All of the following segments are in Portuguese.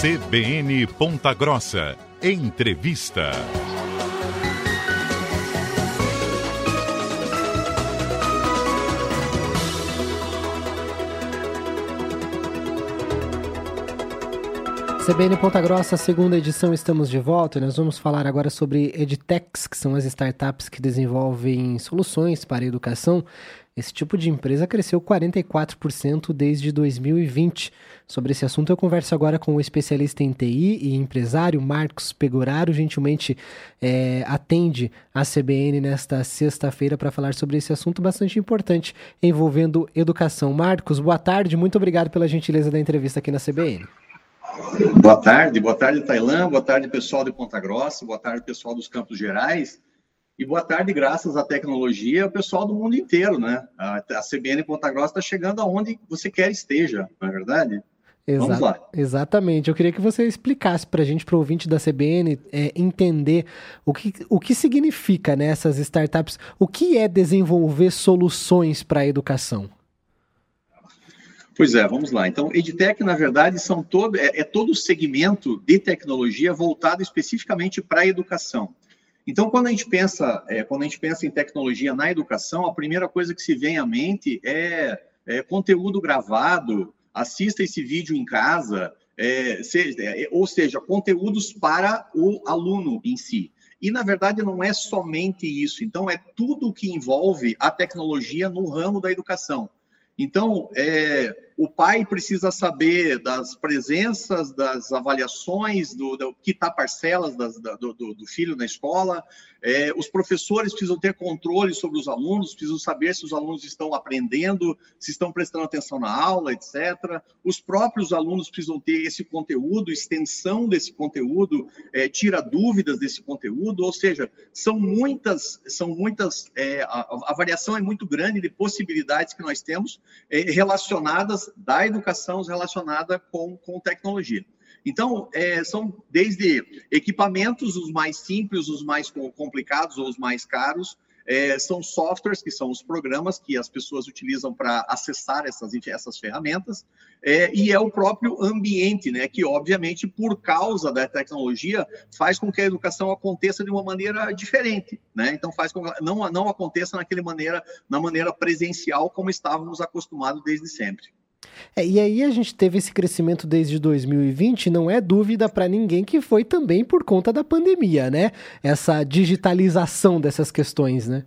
CBN Ponta Grossa. Entrevista. CBN Ponta Grossa, segunda edição, estamos de volta e nós vamos falar agora sobre EdTechs, que são as startups que desenvolvem soluções para a educação. Esse tipo de empresa cresceu 44% desde 2020. Sobre esse assunto eu converso agora com o especialista em TI e empresário Marcos Pegoraro, gentilmente é, atende a CBN nesta sexta-feira para falar sobre esse assunto bastante importante envolvendo educação. Marcos, boa tarde, muito obrigado pela gentileza da entrevista aqui na CBN. Boa tarde, boa tarde, Tailã, boa tarde, pessoal de Ponta Grossa, boa tarde, pessoal dos Campos Gerais, e boa tarde, graças à tecnologia, o pessoal do mundo inteiro, né? A, CBN Ponta Grossa está chegando aonde você quer esteja, não é verdade? Exa Vamos lá. Exatamente. Eu queria que você explicasse para a gente, para o ouvinte da CBN, é, entender o que, o que significa nessas né, startups, o que é desenvolver soluções para a educação. Pois é, vamos lá. Então, EdTech, na verdade, são todo, é, é todo o segmento de tecnologia voltado especificamente para a educação. Então, quando a gente pensa, é, quando a gente pensa em tecnologia na educação, a primeira coisa que se vem à mente é, é conteúdo gravado, assista esse vídeo em casa, é, seja, é, ou seja, conteúdos para o aluno em si. E, na verdade, não é somente isso. Então, é tudo que envolve a tecnologia no ramo da educação. Então, é, o pai precisa saber das presenças, das avaliações, do, do quitar parcelas das, do, do, filho na escola. É, os professores precisam ter controle sobre os alunos, precisam saber se os alunos estão aprendendo, se estão prestando atenção na aula, etc. Os próprios alunos precisam ter esse conteúdo, extensão desse conteúdo, é, tira dúvidas desse conteúdo, ou seja, são muitas, são muitas, é, a, a, variação é muito grande de possibilidades que nós temos é, da educação relacionada com, com tecnologia. Então, é, são desde equipamentos, os mais simples, os mais complicados ou os mais caros, é, são softwares, que são os programas que as pessoas utilizam para acessar essas, essas ferramentas, é, e é o próprio ambiente, né, que obviamente, por causa da tecnologia, faz com que a educação aconteça de uma maneira diferente, né? Então faz com que não, não aconteça naquele maneira, na maneira presencial como estávamos acostumados desde sempre. É, e aí a gente teve esse crescimento desde 2020, não é dúvida para ninguém que foi também por conta da pandemia, né? Essa digitalização dessas questões, né?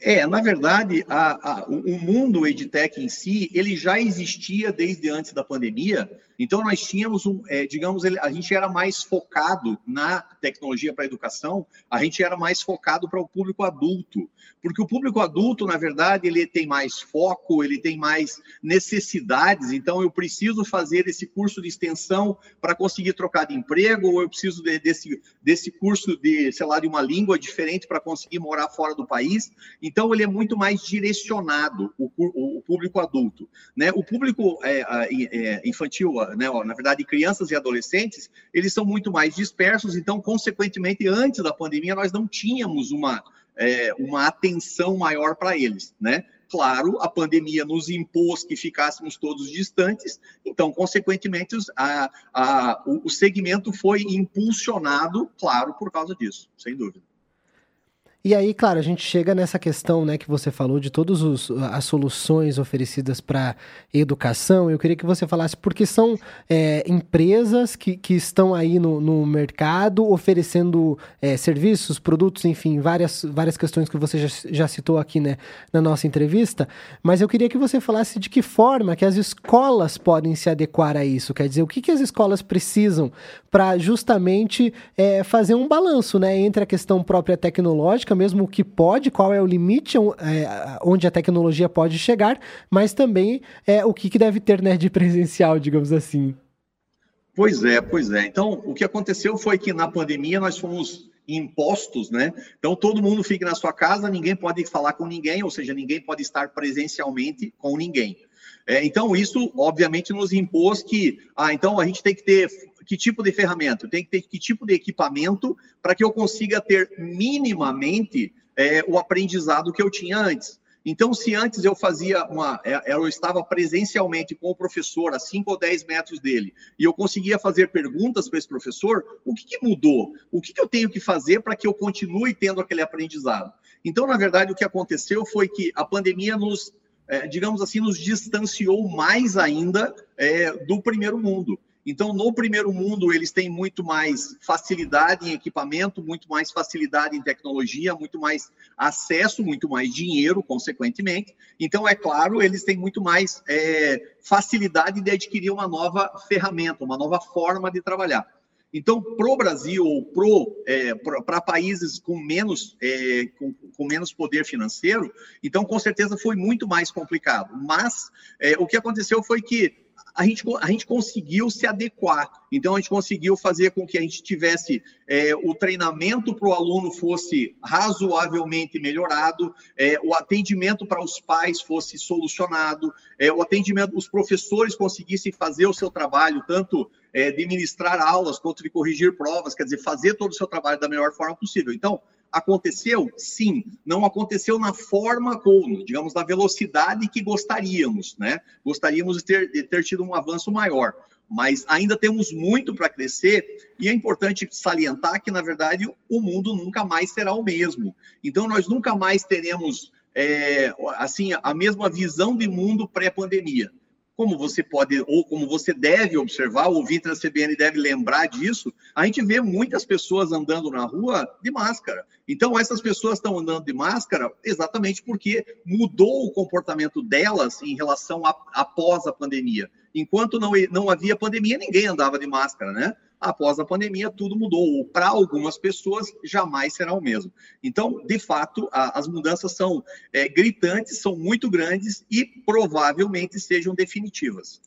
É, na verdade, a, a, o mundo EdTech em si, ele já existia desde antes da pandemia, então nós tínhamos, um, é, digamos, a gente era mais focado na tecnologia para educação, a gente era mais focado para o público adulto, porque o público adulto, na verdade, ele tem mais foco, ele tem mais necessidades, então eu preciso fazer esse curso de extensão para conseguir trocar de emprego, ou eu preciso de, desse, desse curso de, sei lá, de uma língua diferente para conseguir morar fora do país. Então, ele é muito mais direcionado, o, o, o público adulto. Né? O público é, é, infantil, né, na verdade, crianças e adolescentes, eles são muito mais dispersos, então, consequentemente, antes da pandemia, nós não tínhamos uma, é, uma atenção maior para eles, né? Claro, a pandemia nos impôs que ficássemos todos distantes, então, consequentemente, a, a, o, o segmento foi impulsionado, claro, por causa disso, sem dúvida. E aí, claro, a gente chega nessa questão, né, que você falou de todas as soluções oferecidas para educação. Eu queria que você falasse porque são é, empresas que, que estão aí no, no mercado oferecendo é, serviços, produtos, enfim, várias, várias questões que você já, já citou aqui, né, na nossa entrevista. Mas eu queria que você falasse de que forma que as escolas podem se adequar a isso. Quer dizer, o que, que as escolas precisam para justamente é, fazer um balanço, né, entre a questão própria tecnológica mesmo o que pode, qual é o limite é, onde a tecnologia pode chegar, mas também é, o que, que deve ter né, de presencial, digamos assim. Pois é, pois é. Então, o que aconteceu foi que na pandemia nós fomos impostos, né? Então, todo mundo fica na sua casa, ninguém pode falar com ninguém, ou seja, ninguém pode estar presencialmente com ninguém. É, então, isso, obviamente, nos impôs que, ah, então a gente tem que ter que tipo de ferramenta, tem que ter que tipo de equipamento para que eu consiga ter minimamente é, o aprendizado que eu tinha antes. Então, se antes eu fazia uma. É, eu estava presencialmente com o professor a 5 ou 10 metros dele, e eu conseguia fazer perguntas para esse professor, o que, que mudou? O que, que eu tenho que fazer para que eu continue tendo aquele aprendizado? Então, na verdade, o que aconteceu foi que a pandemia nos, é, digamos assim, nos distanciou mais ainda é, do primeiro mundo. Então, no primeiro mundo, eles têm muito mais facilidade em equipamento, muito mais facilidade em tecnologia, muito mais acesso, muito mais dinheiro, consequentemente. Então, é claro, eles têm muito mais é, facilidade de adquirir uma nova ferramenta, uma nova forma de trabalhar. Então, para o Brasil ou para é, países com menos, é, com, com, menos poder financeiro, então com certeza foi muito mais complicado. Mas é, o que aconteceu foi que a gente, a gente conseguiu se adequar. Então, a gente conseguiu fazer com que a gente tivesse é, o treinamento para o aluno fosse razoavelmente melhorado, é, o atendimento para os pais fosse solucionado, é, o atendimento, os professores conseguissem fazer o seu trabalho, tanto é, de ministrar aulas quanto de corrigir provas, quer dizer, fazer todo o seu trabalho da melhor forma possível. Então, Aconteceu? Sim. Não aconteceu na forma ou, digamos, na velocidade que gostaríamos, né? Gostaríamos de ter, de ter tido um avanço maior. Mas ainda temos muito para crescer e é importante salientar que, na verdade, o mundo nunca mais será o mesmo. Então, nós nunca mais teremos é, assim a mesma visão de mundo pré-pandemia como você pode, ou como você deve observar, o ouvinte da CBN deve lembrar disso, a gente vê muitas pessoas andando na rua de máscara. Então, essas pessoas estão andando de máscara exatamente porque mudou o comportamento delas em relação a, após a pandemia. Enquanto não, não havia pandemia, ninguém andava de máscara, né? Após a pandemia, tudo mudou. Para algumas pessoas, jamais será o mesmo. Então, de fato, a, as mudanças são é, gritantes, são muito grandes e provavelmente sejam definitivas.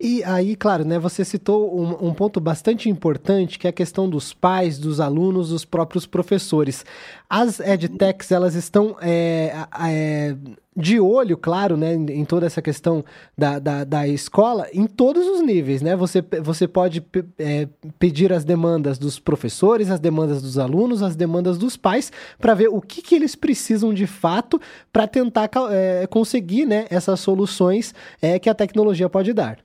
E aí, claro, né, você citou um, um, ponto bastante importante, que é a questão dos pais, dos alunos, dos próprios professores. As edtechs, elas estão é, é, de olho, claro, né, em toda essa questão da, da, da escola, em todos os níveis, né? Você, você pode é, pedir as demandas dos professores, as demandas dos alunos, as demandas dos pais, para ver o que, que eles precisam de fato para tentar é, conseguir né, essas soluções é, que a tecnologia pode dar.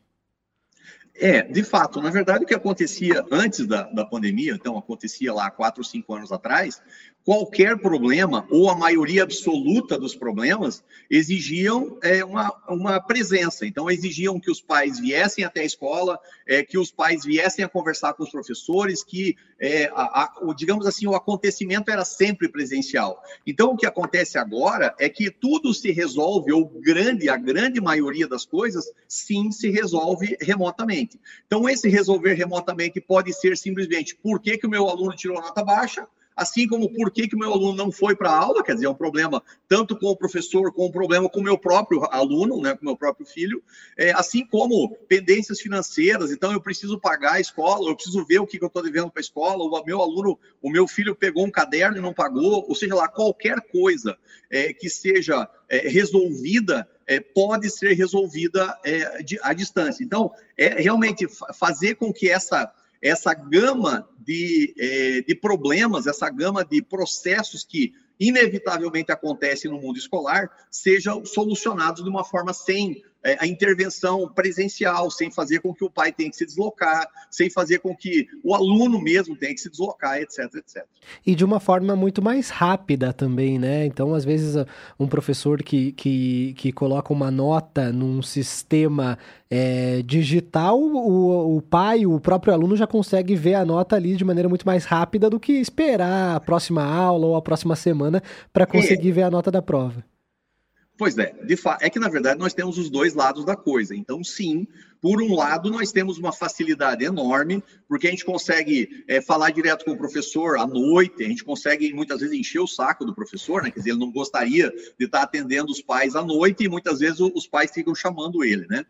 É, de fato, na verdade, o que acontecia antes da, da pandemia, então acontecia lá quatro, cinco anos atrás, qualquer problema, ou a maioria absoluta dos problemas, exigiam é, uma, uma presença. Então, exigiam que os pais viessem até a escola, é, que os pais viessem a conversar com os professores, que, é, a, a, o, digamos assim, o acontecimento era sempre presencial. Então, o que acontece agora é que tudo se resolve, ou grande, a grande maioria das coisas, sim, se resolve remotamente. Então, esse resolver remotamente pode ser simplesmente por que, que o meu aluno tirou nota baixa, assim como por que, que o meu aluno não foi para a aula, quer dizer, é um problema tanto com o professor, como um problema com o meu próprio aluno, né, com o meu próprio filho, é, assim como pendências financeiras, então eu preciso pagar a escola, eu preciso ver o que, que eu estou devendo para a escola, o meu aluno, o meu filho pegou um caderno e não pagou, ou seja lá, qualquer coisa é, que seja é, resolvida é, pode ser resolvida é, de, à distância. Então, é realmente fazer com que essa essa gama de, é, de problemas, essa gama de processos que inevitavelmente acontecem no mundo escolar, sejam solucionados de uma forma sem a intervenção presencial, sem fazer com que o pai tenha que se deslocar, sem fazer com que o aluno mesmo tenha que se deslocar, etc, etc. E de uma forma muito mais rápida também, né? Então, às vezes, um professor que, que, que coloca uma nota num sistema é, digital, o, o pai, o próprio aluno já consegue ver a nota ali de maneira muito mais rápida do que esperar a próxima aula ou a próxima semana para conseguir é. ver a nota da prova. Pois é, de fato, é que na verdade nós temos os dois lados da coisa. Então, sim, por um lado, nós temos uma facilidade enorme, porque a gente consegue é, falar direto com o professor à noite, a gente consegue muitas vezes encher o saco do professor, né? Quer dizer, ele não gostaria de estar atendendo os pais à noite e muitas vezes os pais ficam chamando ele, né?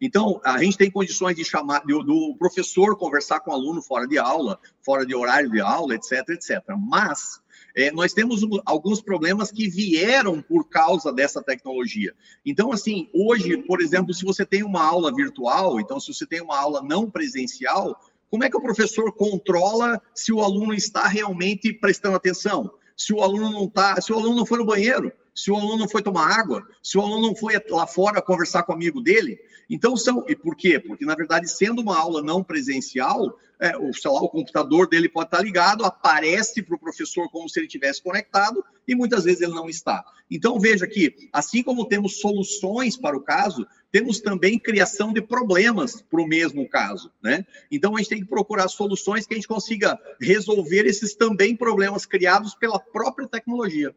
Então, a gente tem condições de chamar do, do professor conversar com o aluno fora de aula, fora de horário de aula, etc, etc. Mas é, nós temos um, alguns problemas que vieram por causa dessa tecnologia. Então, assim, hoje, por exemplo, se você tem uma aula virtual, então, se você tem uma aula não presencial, como é que o professor controla se o aluno está realmente prestando atenção? Se o aluno não está, se o aluno não foi no banheiro, se o aluno não foi tomar água, se o aluno não foi lá fora conversar com o amigo dele. Então são. E por quê? Porque, na verdade, sendo uma aula não presencial, é, o, sei lá, o computador dele pode estar ligado, aparece para o professor como se ele tivesse conectado, e muitas vezes ele não está. Então, veja que, assim como temos soluções para o caso, temos também criação de problemas para o mesmo caso, né? Então, a gente tem que procurar soluções que a gente consiga resolver esses também problemas criados pela própria tecnologia.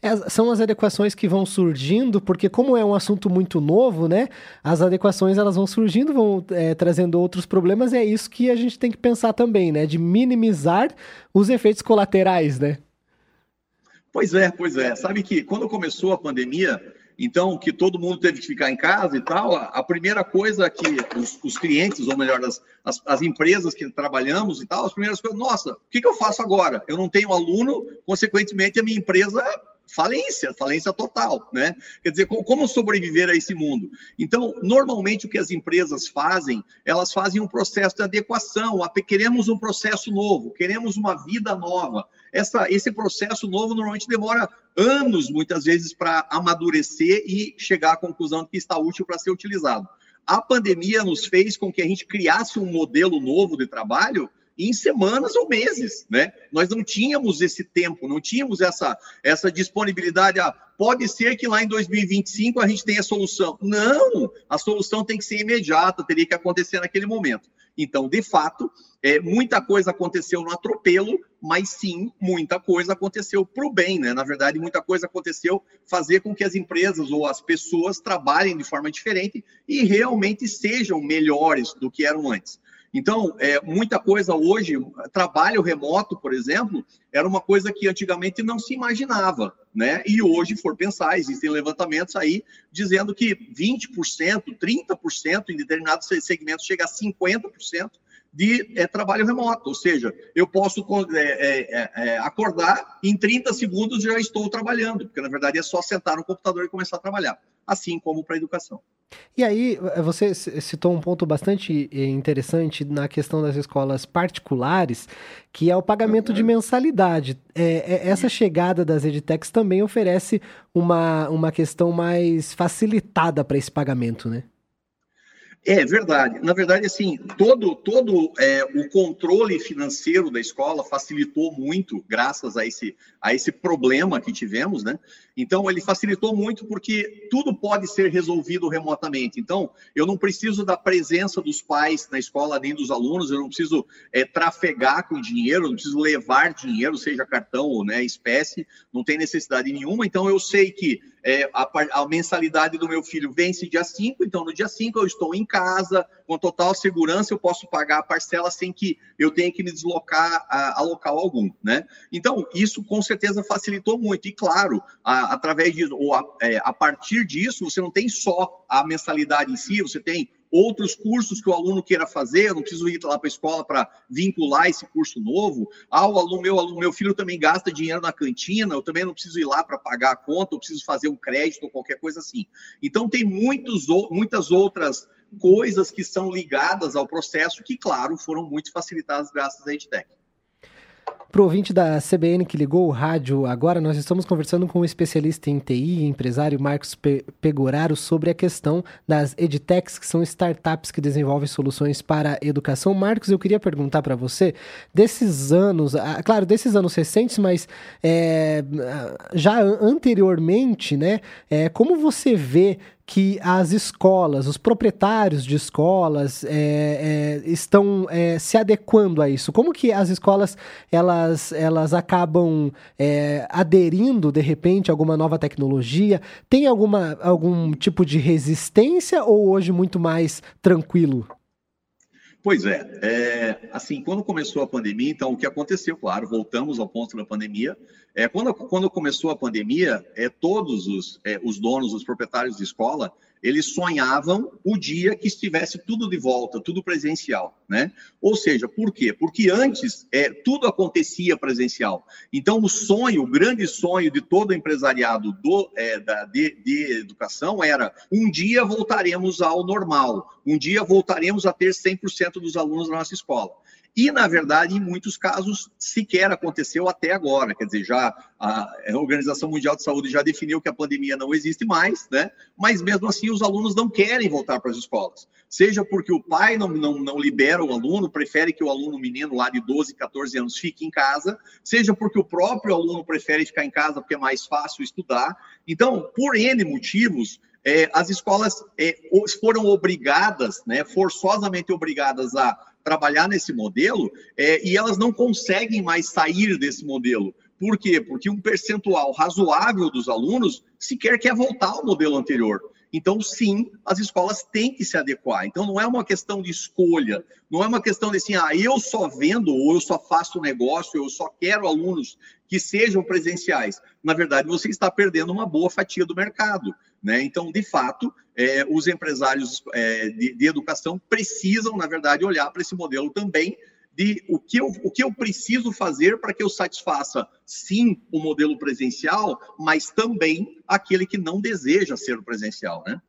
É, são as adequações que vão surgindo, porque como é um assunto muito novo, né? As adequações elas vão surgindo, vão é, trazendo outros problemas, e é isso que a gente tem que pensar também, né? De minimizar os efeitos colaterais, né? Pois é, pois é. Sabe que quando começou a pandemia, então que todo mundo teve que ficar em casa e tal, a, primeira coisa que os, os clientes, ou melhor, as, as, as, empresas que trabalhamos e tal, as primeiras coisas, nossa, o que, que eu faço agora? Eu não tenho aluno, consequentemente a minha empresa falência, falência total, né? Quer dizer, como sobreviver a esse mundo? Então, normalmente o que as empresas fazem, elas fazem um processo de adequação, queremos um processo novo, queremos uma vida nova. Essa, esse processo novo normalmente demora anos, muitas vezes, para amadurecer e chegar à conclusão de que está útil para ser utilizado. A pandemia nos fez com que a gente criasse um modelo novo de trabalho em semanas ou meses, né? Nós não tínhamos esse tempo, não tínhamos essa, essa disponibilidade. Ah, pode ser que lá em 2025 a gente tenha solução. Não, a solução tem que ser imediata, teria que acontecer naquele momento. Então, de fato, é, muita coisa aconteceu no atropelo, mas sim, muita coisa aconteceu para o bem, né? Na verdade, muita coisa aconteceu fazer com que as empresas ou as pessoas trabalhem de forma diferente e realmente sejam melhores do que eram antes. Então, é, muita coisa hoje, trabalho remoto, por exemplo, era uma coisa que antigamente não se imaginava, né? E hoje, for pensar, existem levantamentos aí dizendo que 20%, 30% em determinados segmentos chega a 50% de é, trabalho remoto, ou seja, eu posso é, é, é, acordar em 30 segundos já estou trabalhando, porque na verdade é só sentar no computador e começar a trabalhar, assim como para a educação. E aí, você citou um ponto bastante eh, interessante na questão das escolas particulares, que é o pagamento de mensalidade. É, é, essa chegada das edtechs também oferece uma, uma questão mais facilitada para esse pagamento, né? É verdade. Na verdade, assim, todo, todo é, o controle financeiro da escola facilitou muito, graças a esse, a esse problema que tivemos, né? Então, ele facilitou muito porque tudo pode ser resolvido remotamente. Então, eu não preciso da presença dos pais na escola, nem dos alunos, eu não preciso é, trafegar com dinheiro, não preciso levar dinheiro, seja cartão ou né, espécie, não tem necessidade nenhuma. Então, eu sei que é, a, a, mensalidade do meu filho vence dia 5, então no dia 5 eu estou em casa, com total segurança, eu posso pagar a parcela sem que eu tenha que me deslocar a, a local algum, né? Então, isso com certeza facilitou muito. E claro, a, através disso, ou a, é, a partir disso, você não tem só a mensalidade em si, você tem outros cursos que o aluno queira fazer, eu não preciso ir lá para a escola para vincular esse curso novo. Ah, o aluno, meu, aluno, meu filho também gasta dinheiro na cantina, eu também não preciso ir lá para pagar a conta, eu preciso fazer um crédito ou qualquer coisa assim. Então, tem muitos, muitas outras coisas que são ligadas ao processo que, claro, foram muito facilitadas graças à EdTech. Para o ouvinte da CBN que ligou o rádio agora, nós estamos conversando com o especialista em TI, empresário Marcos Pe Pegoraro, sobre a questão das edtechs, que são startups que desenvolvem soluções para a educação. Marcos, eu queria perguntar para você, desses anos, ah, claro, desses anos recentes, mas é, já anteriormente, né, é, como você vê que as escolas, os proprietários de escolas é, é, estão é, se adequando a isso? Como que as escolas elas, elas acabam é, aderindo de repente a alguma nova tecnologia? Tem alguma, algum tipo de resistência ou hoje muito mais tranquilo? Pois é, é, assim, quando começou a pandemia, então o que aconteceu, claro, voltamos ao ponto da pandemia. É, quando, quando começou a pandemia, é, todos os, é, os donos, os proprietários de escola, eles sonhavam o dia que estivesse tudo de volta, tudo presencial, né? Ou seja, por quê? Porque antes é, tudo acontecia presencial. Então, o sonho, o grande sonho de todo empresariado do, é, da, de, de educação era um dia voltaremos ao normal, um dia voltaremos a ter 100% dos alunos na nossa escola. E, na verdade, em muitos casos, sequer aconteceu até agora. Quer dizer, já a Organização Mundial de Saúde já definiu que a pandemia não existe mais, né? Mas mesmo assim os alunos não querem voltar para as escolas. Seja porque o pai não, não, não libera o aluno, prefere que o aluno menino lá de 12, 14 anos fique em casa, seja porque o próprio aluno prefere ficar em casa porque é mais fácil estudar. Então, por N motivos, é, as escolas é, foram obrigadas, né, forçosamente obrigadas a trabalhar nesse modelo é, e elas não conseguem mais sair desse modelo. Por quê? Porque um percentual razoável dos alunos sequer quer voltar ao modelo anterior. Então, sim, as escolas têm que se adequar. Então, não é uma questão de escolha, não é uma questão de assim, ah, eu só vendo ou eu só faço negócio, eu só quero alunos que sejam presenciais. Na verdade, você está perdendo uma boa fatia do mercado. Né? Então, de fato, é, os empresários é, de, de educação precisam, na verdade, olhar para esse modelo também de o que eu, o que eu preciso fazer para que eu satisfaça, sim, o modelo presencial, mas também aquele que não deseja ser o presencial, né?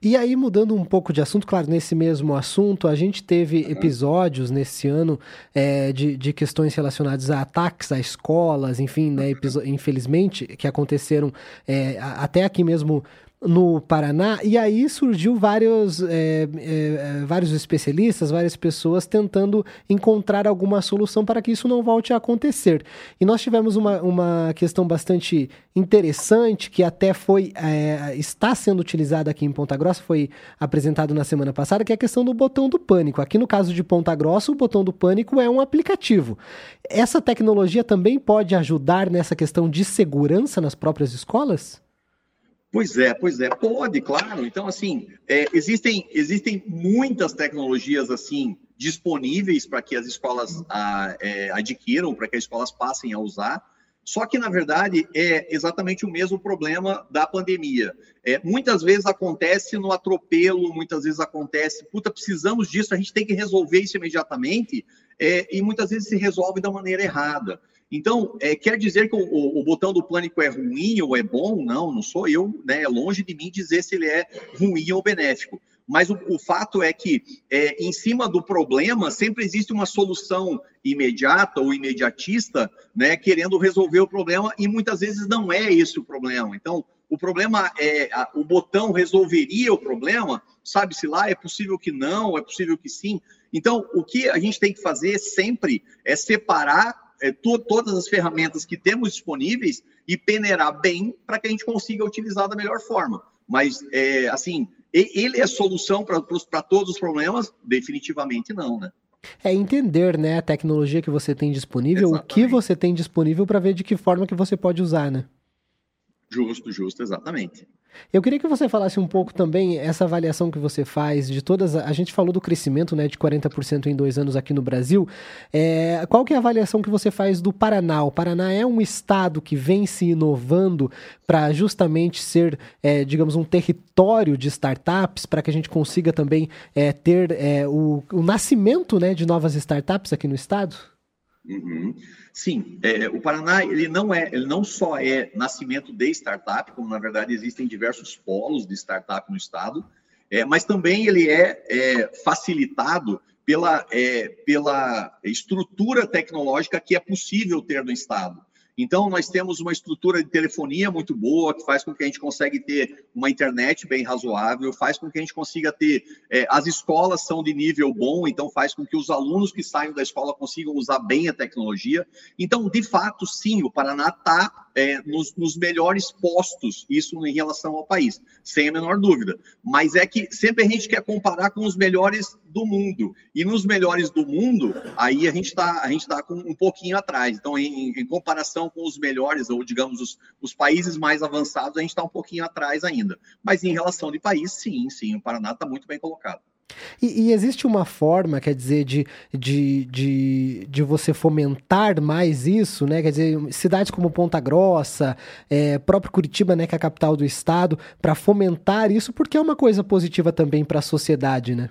E aí, mudando um pouco de assunto, claro, nesse mesmo assunto, a gente teve episódios nesse ano é, de, de questões relacionadas a ataques a escolas, enfim, né, infelizmente, que aconteceram é, até aqui mesmo no Paraná, e aí surgiu vários, é, é, vários especialistas, várias pessoas tentando encontrar alguma solução para que isso não volte a acontecer. E nós tivemos uma, uma questão bastante interessante, que até foi é, está sendo utilizada aqui em Ponta Grossa, foi apresentado na semana passada, que é a questão do botão do pânico. Aqui no caso de Ponta Grossa, o botão do pânico é um aplicativo. Essa tecnologia também pode ajudar nessa questão de segurança nas próprias escolas? Pois é, pois é, pode, claro. Então, assim, é, existem, existem muitas tecnologias assim disponíveis para que as escolas a, é, adquiram, para que as escolas passem a usar. Só que, na verdade, é exatamente o mesmo problema da pandemia. É, muitas vezes acontece no atropelo, muitas vezes acontece, puta, precisamos disso, a gente tem que resolver isso imediatamente, é, e muitas vezes se resolve da maneira errada. Então, é, quer dizer que o, o, o, botão do pânico é ruim ou é bom? Não, não sou eu, né? É longe de mim dizer se ele é ruim ou benéfico. Mas o, o fato é que, é, em cima do problema, sempre existe uma solução imediata ou imediatista, né? Querendo resolver o problema, e muitas vezes não é esse o problema. Então, o problema é a, o botão resolveria o problema, sabe-se lá, é possível que não, é possível que sim. Então, o que a gente tem que fazer sempre é separar é, to, todas as ferramentas que temos disponíveis e peneirar bem para que a gente consiga utilizar da melhor forma. Mas, é, assim, ele é solução para todos os problemas? Definitivamente não, né? É entender, né, a tecnologia que você tem disponível, Exatamente. o que você tem disponível para ver de que forma que você pode usar, né? Justo, justo, exatamente. Eu queria que você falasse um pouco também essa avaliação que você faz de todas. A gente falou do crescimento né, de 40% em dois anos aqui no Brasil. É, qual que é a avaliação que você faz do Paraná? O Paraná é um estado que vem se inovando para justamente ser, é, digamos, um território de startups, para que a gente consiga também é, ter é, o, o nascimento né, de novas startups aqui no estado? Uhum. Sim, é, o Paraná ele não é, ele não só é nascimento de startup, como na verdade existem diversos polos de startup no estado, é, mas também ele é, é facilitado pela, é, pela estrutura tecnológica que é possível ter no estado. Então, nós temos uma estrutura de telefonia muito boa, que faz com que a gente consiga ter uma internet bem razoável, faz com que a gente consiga ter. É, as escolas são de nível bom, então faz com que os alunos que saiam da escola consigam usar bem a tecnologia. Então, de fato, sim, o Paraná está é, nos, nos, melhores postos, isso em relação ao país, sem a menor dúvida. Mas é que sempre a gente quer comparar com os melhores do mundo. E nos melhores do mundo, aí a gente está tá com um pouquinho atrás. Então, em, em comparação com os melhores, ou digamos, os, os países mais avançados, a gente está um pouquinho atrás ainda. Mas em relação de país, sim, sim, o Paraná está muito bem colocado. E, e, existe uma forma, quer dizer, de, de, de, de, você fomentar mais isso, né? Quer dizer, cidades como Ponta Grossa, é, próprio Curitiba, né, que é a capital do estado, para fomentar isso, porque é uma coisa positiva também para a sociedade, né?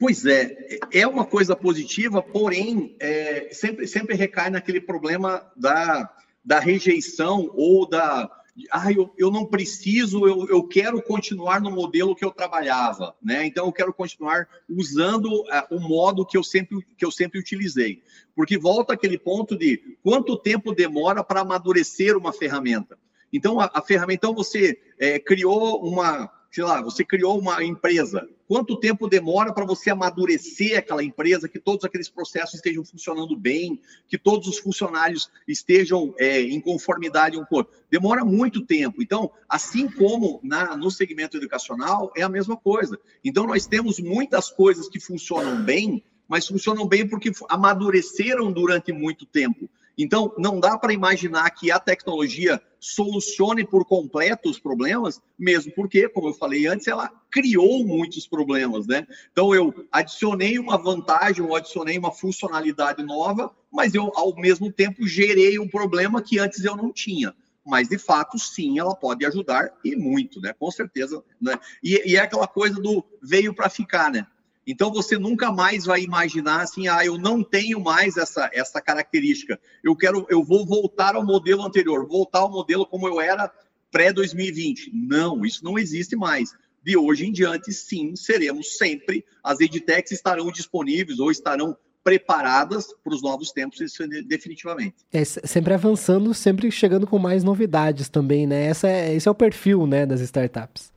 Pois é, é uma coisa positiva, porém, é, sempre, sempre recai naquele problema da, da rejeição ou da, ah, eu, eu não preciso, eu, eu quero continuar no modelo que eu trabalhava, né? Então eu quero continuar usando uh, o modo que eu sempre que eu sempre utilizei, porque volta aquele ponto de quanto tempo demora para amadurecer uma ferramenta. Então a, a ferramenta, então você é, criou uma sei lá, você criou uma empresa. Quanto tempo demora para você amadurecer aquela empresa, que todos aqueles processos estejam funcionando bem, que todos os funcionários estejam é, em conformidade um com o outro? Demora muito tempo. Então, assim como na, no segmento educacional, é a mesma coisa. Então, nós temos muitas coisas que funcionam bem, mas funcionam bem porque amadureceram durante muito tempo. Então, não dá para imaginar que a tecnologia solucione por completo os problemas, mesmo porque, como eu falei antes, ela criou muitos problemas, né? Então, eu adicionei uma vantagem, ou adicionei uma funcionalidade nova, mas eu, ao mesmo tempo, gerei um problema que antes eu não tinha mas de fato sim ela pode ajudar e muito, né? Com certeza, né? E, e é aquela coisa do veio para ficar, né? Então você nunca mais vai imaginar assim, ah, eu não tenho mais essa, essa característica. Eu quero, eu vou voltar ao modelo anterior, voltar ao modelo como eu era pré 2020. Não, isso não existe mais. De hoje em diante, sim, seremos sempre. As edtechs estarão disponíveis ou estarão preparadas para os novos tempos, isso é definitivamente. É, sempre avançando, sempre chegando com mais novidades também, né? Essa é, esse é o perfil né, das startups.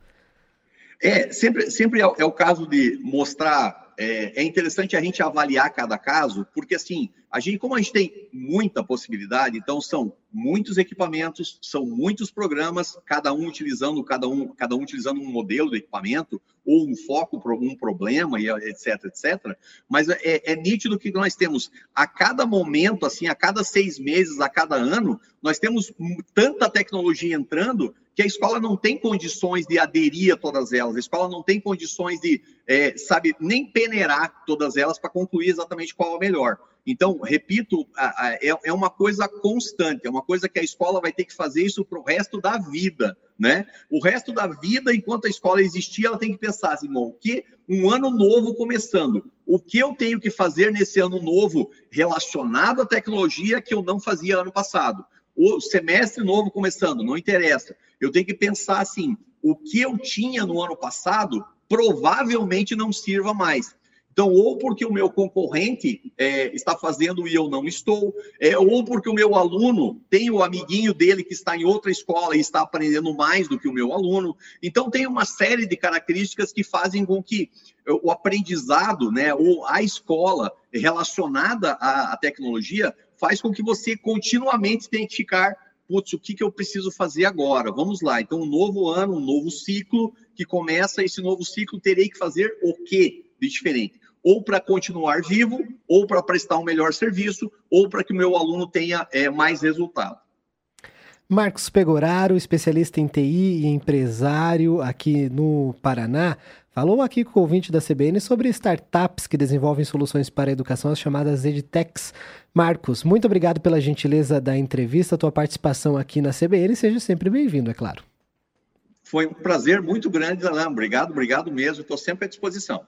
É, sempre, sempre é, é o caso de mostrar. É, é, interessante a gente avaliar cada caso, porque assim, a gente, como a gente tem muita possibilidade, então são muitos equipamentos, são muitos programas, cada um utilizando, cada um, cada um utilizando um modelo de equipamento, ou um foco para algum problema, e etc, etc. Mas é, é nítido que nós temos a cada momento, assim, a cada seis meses, a cada ano, nós temos tanta tecnologia entrando que a escola não tem condições de aderir a todas elas, a escola não tem condições de, é, sabe, nem peneirar todas elas para concluir exatamente qual é o melhor. Então, repito, é, é uma coisa constante, é uma coisa que a escola vai ter que fazer isso para o resto da vida, né? O resto da vida, enquanto a escola existir, ela tem que pensar assim, bom, o que um ano novo começando, o que eu tenho que fazer nesse ano novo relacionado à tecnologia que eu não fazia ano passado? O semestre novo começando, não interessa. Eu tenho que pensar assim: o que eu tinha no ano passado provavelmente não sirva mais. Então, ou porque o meu concorrente é, está fazendo e eu não estou, é, ou porque o meu aluno tem o amiguinho dele que está em outra escola e está aprendendo mais do que o meu aluno. Então, tem uma série de características que fazem com que o aprendizado, né, ou a escola relacionada à, à tecnologia, faz com que você continuamente tenha que ficar, putz, o que, que eu preciso fazer agora? Vamos lá. Então, um novo ano, um novo ciclo que começa, esse novo ciclo terei que fazer o quê de diferente? Ou para continuar vivo, ou para prestar um melhor serviço, ou para que o meu aluno tenha é, mais resultado. Marcos Pegoraro, especialista em TI e empresário aqui no Paraná, falou aqui com o ouvinte da CBN sobre startups que desenvolvem soluções para a educação, as chamadas EdTechs. Marcos, muito obrigado pela gentileza da entrevista, tua participação aqui na CBN. Seja sempre bem-vindo, é claro. Foi um prazer muito grande, Alain. Obrigado, obrigado mesmo. Estou sempre à disposição.